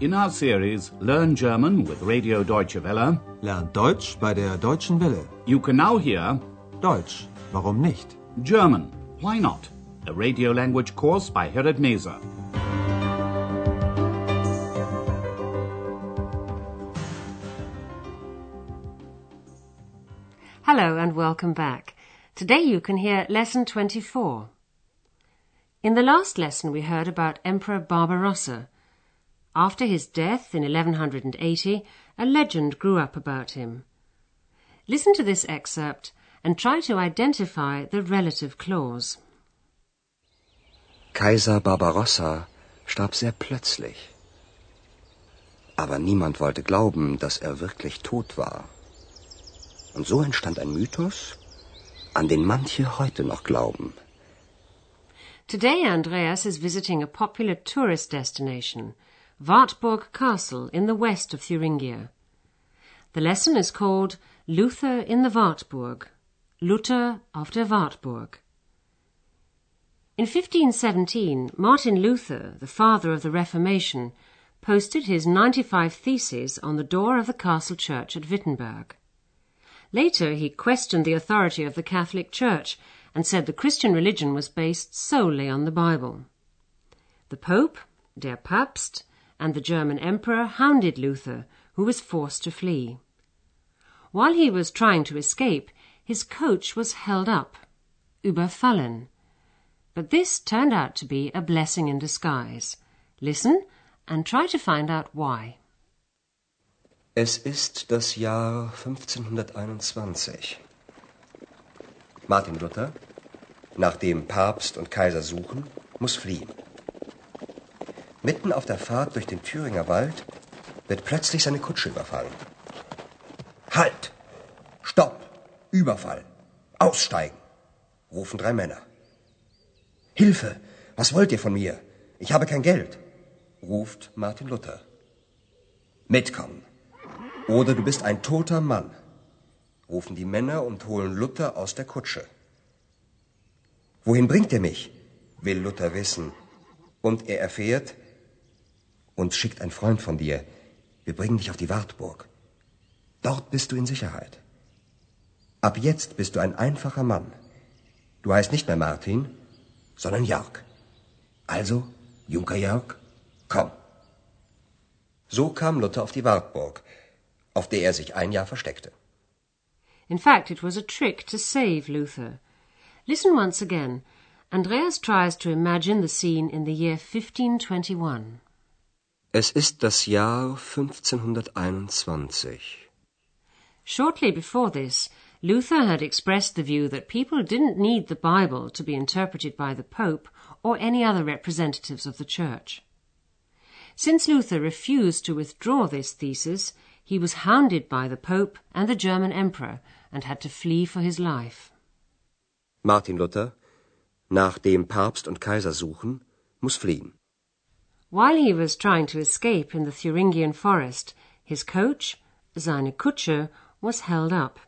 In our series Learn German with Radio Deutsche Welle, Lernt Deutsch bei der Deutschen Welle. you can now hear Deutsch, warum nicht? German, Why Not? A radio language course by Herrad Meese. Hello and welcome back. Today you can hear lesson 24. In the last lesson we heard about Emperor Barbarossa. After his death in 1180, a legend grew up about him. Listen to this excerpt and try to identify the relative clause. Kaiser Barbarossa starb sehr plötzlich. Aber niemand wollte glauben, dass er wirklich tot war. Und so entstand ein Mythos, an den manche heute noch glauben. Today Andreas is visiting a popular tourist destination, Wartburg Castle in the west of Thuringia. The lesson is called Luther in the Wartburg, Luther auf der Wartburg. In 1517, Martin Luther, the father of the Reformation, posted his 95 Theses on the door of the castle church at Wittenberg. Later, he questioned the authority of the Catholic Church and said the Christian religion was based solely on the Bible. The Pope, der Papst, and the German Emperor hounded Luther, who was forced to flee. While he was trying to escape, his coach was held up, überfallen. But this turned out to be a blessing in disguise. Listen and try to find out why. Es ist das Jahr 1521. Martin Luther, nachdem Papst und Kaiser suchen, muss fliehen. Mitten auf der Fahrt durch den Thüringer Wald wird plötzlich seine Kutsche überfallen. Halt! Stopp! Überfall! Aussteigen! rufen drei Männer. Hilfe! Was wollt ihr von mir? Ich habe kein Geld! ruft Martin Luther. Mitkommen! Oder du bist ein toter Mann, rufen die Männer und holen Luther aus der Kutsche. Wohin bringt er mich? will Luther wissen. Und er erfährt, uns schickt ein Freund von dir. Wir bringen dich auf die Wartburg. Dort bist du in Sicherheit. Ab jetzt bist du ein einfacher Mann. Du heißt nicht mehr Martin, sondern Jörg. Also, Junker Jörg, komm. So kam Luther auf die Wartburg, auf der er sich ein Jahr versteckte. In fact, it was a trick to save Luther. Listen once again. Andreas tries to imagine the scene in the year 1521. Es ist das Jahr 1521. Shortly before this, Luther had expressed the view that people didn't need the Bible to be interpreted by the Pope or any other representatives of the Church. Since Luther refused to withdraw this thesis, he was hounded by the Pope and the German Emperor and had to flee for his life. Martin Luther, nachdem Papst und Kaiser suchen, muss fliehen. While he was trying to escape in the Thuringian forest, his coach, seine Kutsche, was held up.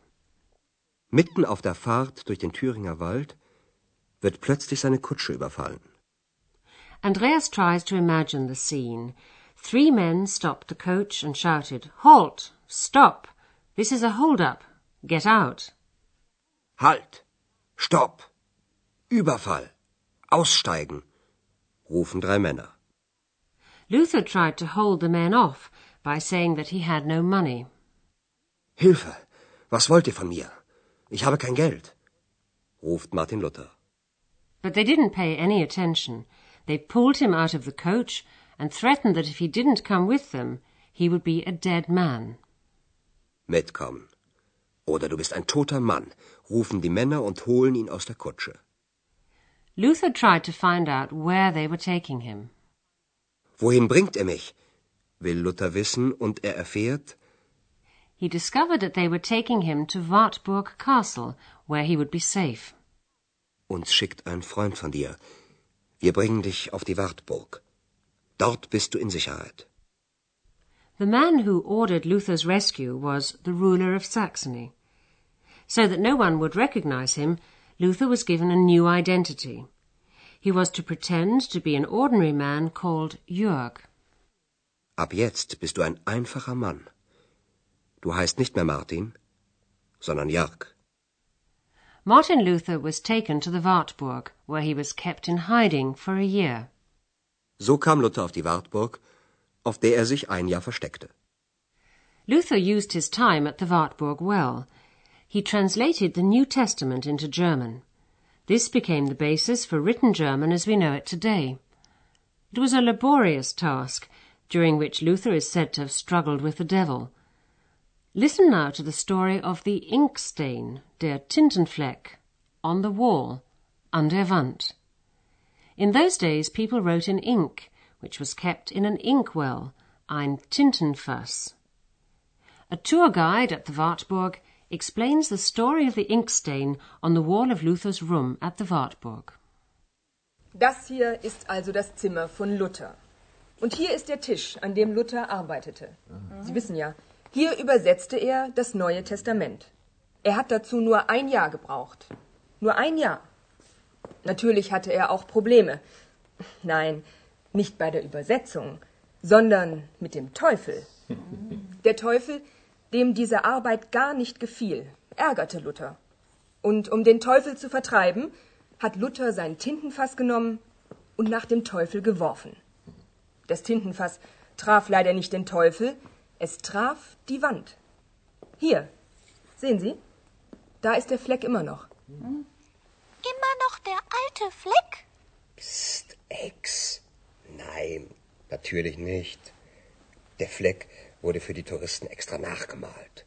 Mitten auf der Fahrt durch den Thüringer Wald wird plötzlich seine Kutsche überfallen. Andreas tries to imagine the scene. Three men stopped the coach and shouted, Halt! Stop! This is a hold-up. Get out. Halt! Stopp! Überfall! Aussteigen! rufen drei Männer. Luther tried to hold the men off by saying that he had no money. Hilfe! Was wollt ihr von mir? Ich habe kein Geld, ruft Martin Luther. But they didn't pay any attention. They pulled him out of the coach and threatened that if he didn't come with them, he would be a dead man. Mitkommen. Oder du bist ein toter Mann, rufen die Männer und holen ihn aus der Kutsche. Luther tried to find out where they were taking him. Wohin bringt er mich? will Luther wissen und er erfährt, He discovered that they were taking him to Wartburg Castle, where he would be safe. uns schickt ein Freund von dir. Wir bringen dich auf die Wartburg. Dort bist du in Sicherheit. The man who ordered Luther's rescue was the ruler of Saxony. So that no one would recognize him, Luther was given a new identity. He was to pretend to be an ordinary man called Jörg. Ab jetzt bist du ein einfacher Mann. Du heißt nicht mehr Martin, sondern Jörg. Martin Luther was taken to the Wartburg, where he was kept in hiding for a year. So kam Luther auf die Wartburg, auf der er sich ein Jahr versteckte. Luther used his time at the Wartburg well. He translated the New Testament into German. This became the basis for written German as we know it today. It was a laborious task, during which Luther is said to have struggled with the devil. Listen now to the story of the ink stain, der Tintenfleck, on the wall, an der Wand. In those days people wrote in ink, which was kept in an inkwell, ein Tintenfass. A tour guide at the Wartburg explains the story of the ink stain on the wall of Luther's room at the Wartburg. Das hier ist also das Zimmer von Luther. Und hier ist der Tisch, an dem Luther arbeitete. Sie wissen ja, hier übersetzte er das Neue Testament. Er hat dazu nur ein Jahr gebraucht. Nur ein Jahr. Natürlich hatte er auch Probleme. Nein, nicht bei der Übersetzung, sondern mit dem Teufel. Der Teufel, dem diese Arbeit gar nicht gefiel, ärgerte Luther. Und um den Teufel zu vertreiben, hat Luther sein Tintenfass genommen und nach dem Teufel geworfen. Das Tintenfass traf leider nicht den Teufel, es traf die Wand. Hier, sehen Sie? Da ist der Fleck immer noch. Immer noch der alte Fleck? Psst, Ex. Nein, natürlich nicht. Der Fleck wurde für die Touristen extra nachgemalt.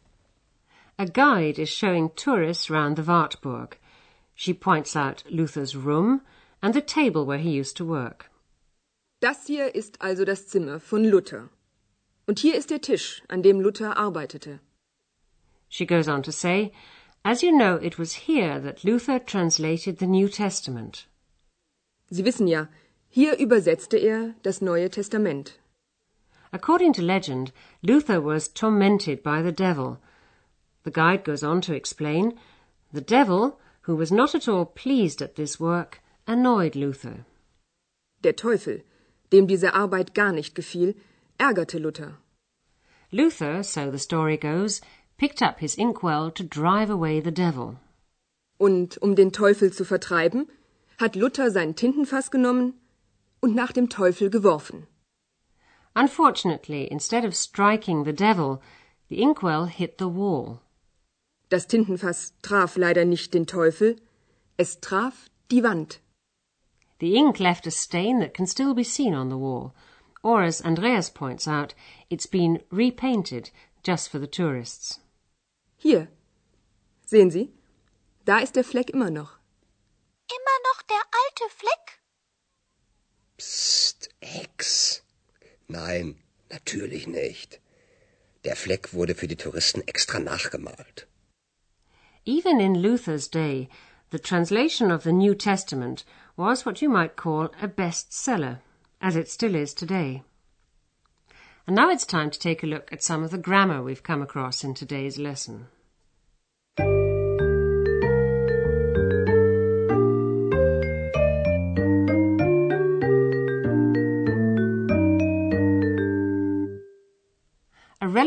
A guide is showing tourists round the Wartburg. She points out Luther's room and the table where he used to work. Das hier ist also das Zimmer von Luther. Und hier ist der Tisch, an dem Luther arbeitete. She goes on to say, As you know, it was here that Luther translated the New Testament. Sie wissen ja, hier übersetzte er das Neue Testament. According to legend, Luther was tormented by the devil. The guide goes on to explain the devil, who was not at all pleased at this work, annoyed Luther. Der Teufel, dem diese Arbeit gar nicht gefiel, ärgerte Luther. Luther, so the story goes, picked up his inkwell to drive away the devil. Und um den Teufel zu vertreiben, hat Luther sein Tintenfass genommen und nach dem Teufel geworfen. Unfortunately, instead of striking the devil, the inkwell hit the wall. Das Tintenfass traf leider nicht den Teufel, es traf die Wand. The ink left a stain that can still be seen on the wall, or as Andreas points out, it's been repainted just for the tourists. Hier, sehen Sie, da ist der Fleck immer noch. Immer noch der alte Fleck? Psst, Ex. Nein, natürlich nicht. Der Fleck wurde für die Touristen extra nachgemalt. Even in Luther's day, the translation of the New Testament was what you might call a bestseller, as it still is today. And now it's time to take a look at some of the grammar we've come across in today's lesson.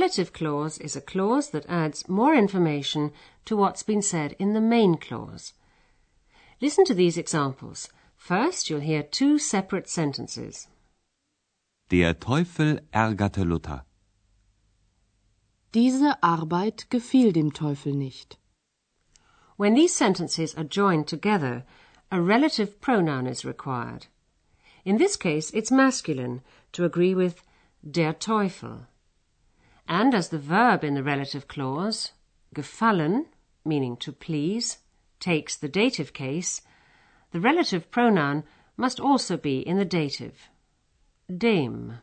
A relative clause is a clause that adds more information to what's been said in the main clause. Listen to these examples. First, you'll hear two separate sentences. Der Teufel ärgerte Luther. Diese Arbeit gefiel dem Teufel nicht. When these sentences are joined together, a relative pronoun is required. In this case, it's masculine to agree with der Teufel. And as the verb in the relative clause, gefallen, meaning to please, takes the dative case, the relative pronoun must also be in the dative. Dem.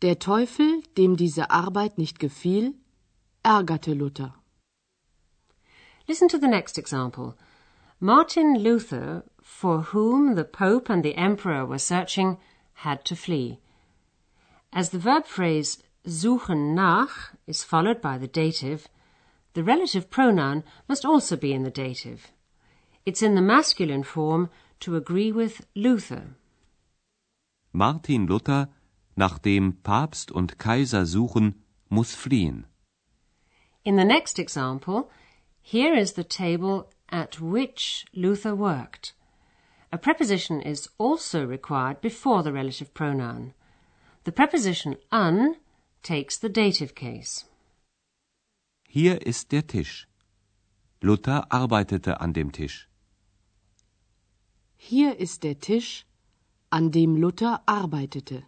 Der Teufel, dem diese Arbeit nicht gefiel, ärgerte Luther. Listen to the next example. Martin Luther, for whom the Pope and the Emperor were searching, had to flee. As the verb phrase suchen nach is followed by the dative, the relative pronoun must also be in the dative. It's in the masculine form to agree with Luther. Martin Luther Nachdem Papst und Kaiser suchen, muss fliehen. In the next example, here is the table at which Luther worked. A preposition is also required before the relative pronoun. The preposition an takes the dative case. Hier ist der Tisch. Luther arbeitete an dem Tisch. Hier ist der Tisch, an dem Luther arbeitete.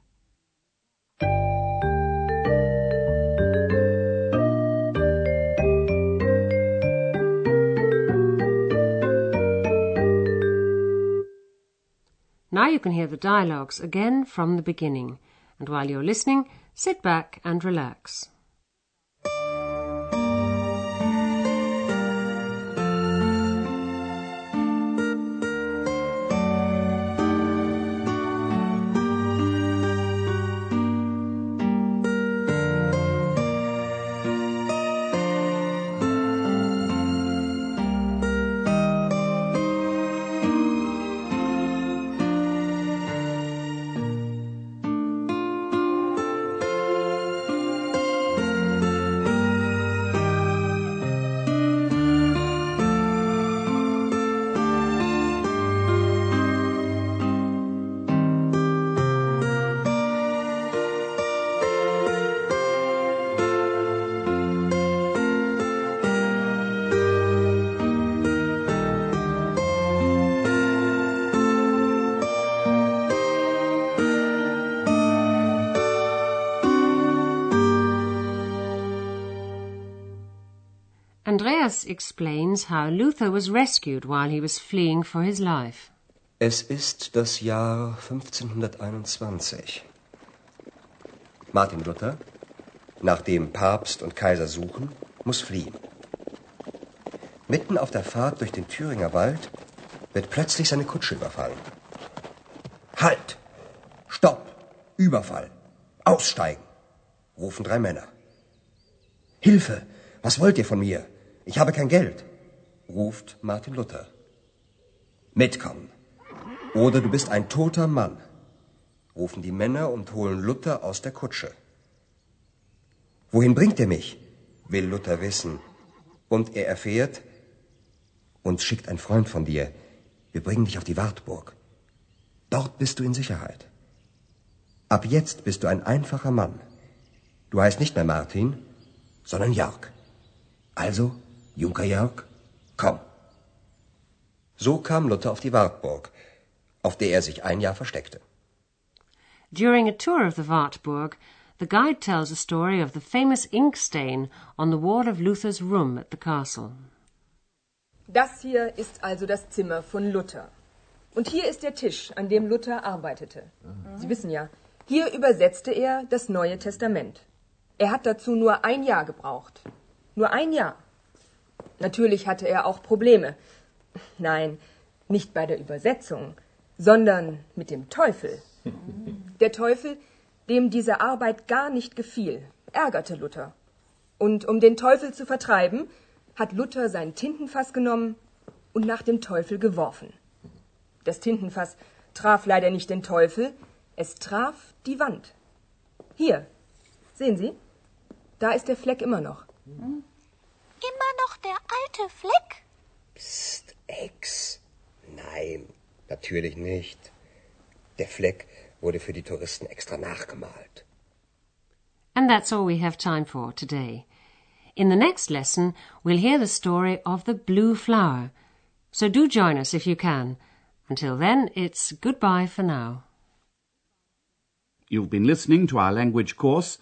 Now you can hear the dialogues again from the beginning. And while you're listening, sit back and relax. Andreas explains how Luther was rescued while he was fleeing for his life. Es ist das Jahr 1521. Martin Luther, nachdem Papst und Kaiser suchen, muss fliehen. Mitten auf der Fahrt durch den Thüringer Wald wird plötzlich seine Kutsche überfallen. Halt! Stopp! Überfall! Aussteigen! rufen drei Männer. Hilfe! Was wollt ihr von mir? Ich habe kein Geld, ruft Martin Luther. Mitkommen. Oder du bist ein toter Mann, rufen die Männer und holen Luther aus der Kutsche. Wohin bringt er mich? will Luther wissen. Und er erfährt, uns schickt ein Freund von dir. Wir bringen dich auf die Wartburg. Dort bist du in Sicherheit. Ab jetzt bist du ein einfacher Mann. Du heißt nicht mehr Martin, sondern Jörg. Also Junker Jörg, komm. So kam Luther auf die Wartburg, auf der er sich ein Jahr versteckte. During a tour of the Wartburg, the guide tells a story of the famous ink stain on the wall of Luther's room at the castle. Das hier ist also das Zimmer von Luther. Und hier ist der Tisch, an dem Luther arbeitete. Sie wissen ja, hier übersetzte er das Neue Testament. Er hat dazu nur ein Jahr gebraucht. Nur ein Jahr. Natürlich hatte er auch Probleme. Nein, nicht bei der Übersetzung, sondern mit dem Teufel. Der Teufel, dem diese Arbeit gar nicht gefiel, ärgerte Luther. Und um den Teufel zu vertreiben, hat Luther sein Tintenfass genommen und nach dem Teufel geworfen. Das Tintenfass traf leider nicht den Teufel, es traf die Wand. Hier, sehen Sie, da ist der Fleck immer noch. Immer noch der alte Fleck? Psst, Ex. Nein, natürlich nicht. Der Fleck wurde für die Touristen extra nachgemalt. And that's all we have time for today. In the next lesson, we'll hear the story of the blue flower. So do join us if you can. Until then, it's goodbye for now. You've been listening to our language course,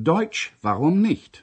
Deutsch, warum nicht?